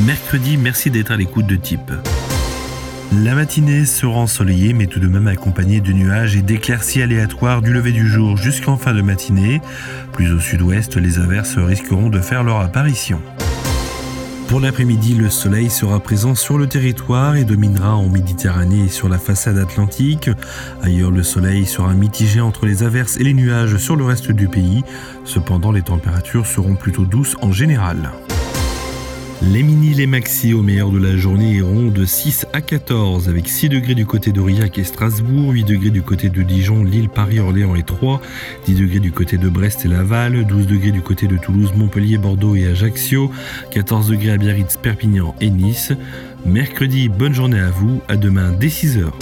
Mercredi, merci d'être à l'écoute de Type. La matinée sera ensoleillée mais tout de même accompagnée de nuages et d'éclaircies aléatoires du lever du jour jusqu'en fin de matinée. Plus au sud-ouest, les averses risqueront de faire leur apparition. Pour l'après-midi, le soleil sera présent sur le territoire et dominera en Méditerranée et sur la façade atlantique. Ailleurs, le soleil sera mitigé entre les averses et les nuages sur le reste du pays. Cependant, les températures seront plutôt douces en général. Les mini, les maxi au meilleur de la journée iront de 6 à 14 avec 6 degrés du côté d'Aurillac et Strasbourg, 8 degrés du côté de Dijon, Lille, Paris, Orléans et Troyes, 10 degrés du côté de Brest et Laval, 12 degrés du côté de Toulouse, Montpellier, Bordeaux et Ajaccio, 14 degrés à Biarritz, Perpignan et Nice. Mercredi, bonne journée à vous, à demain dès 6 heures.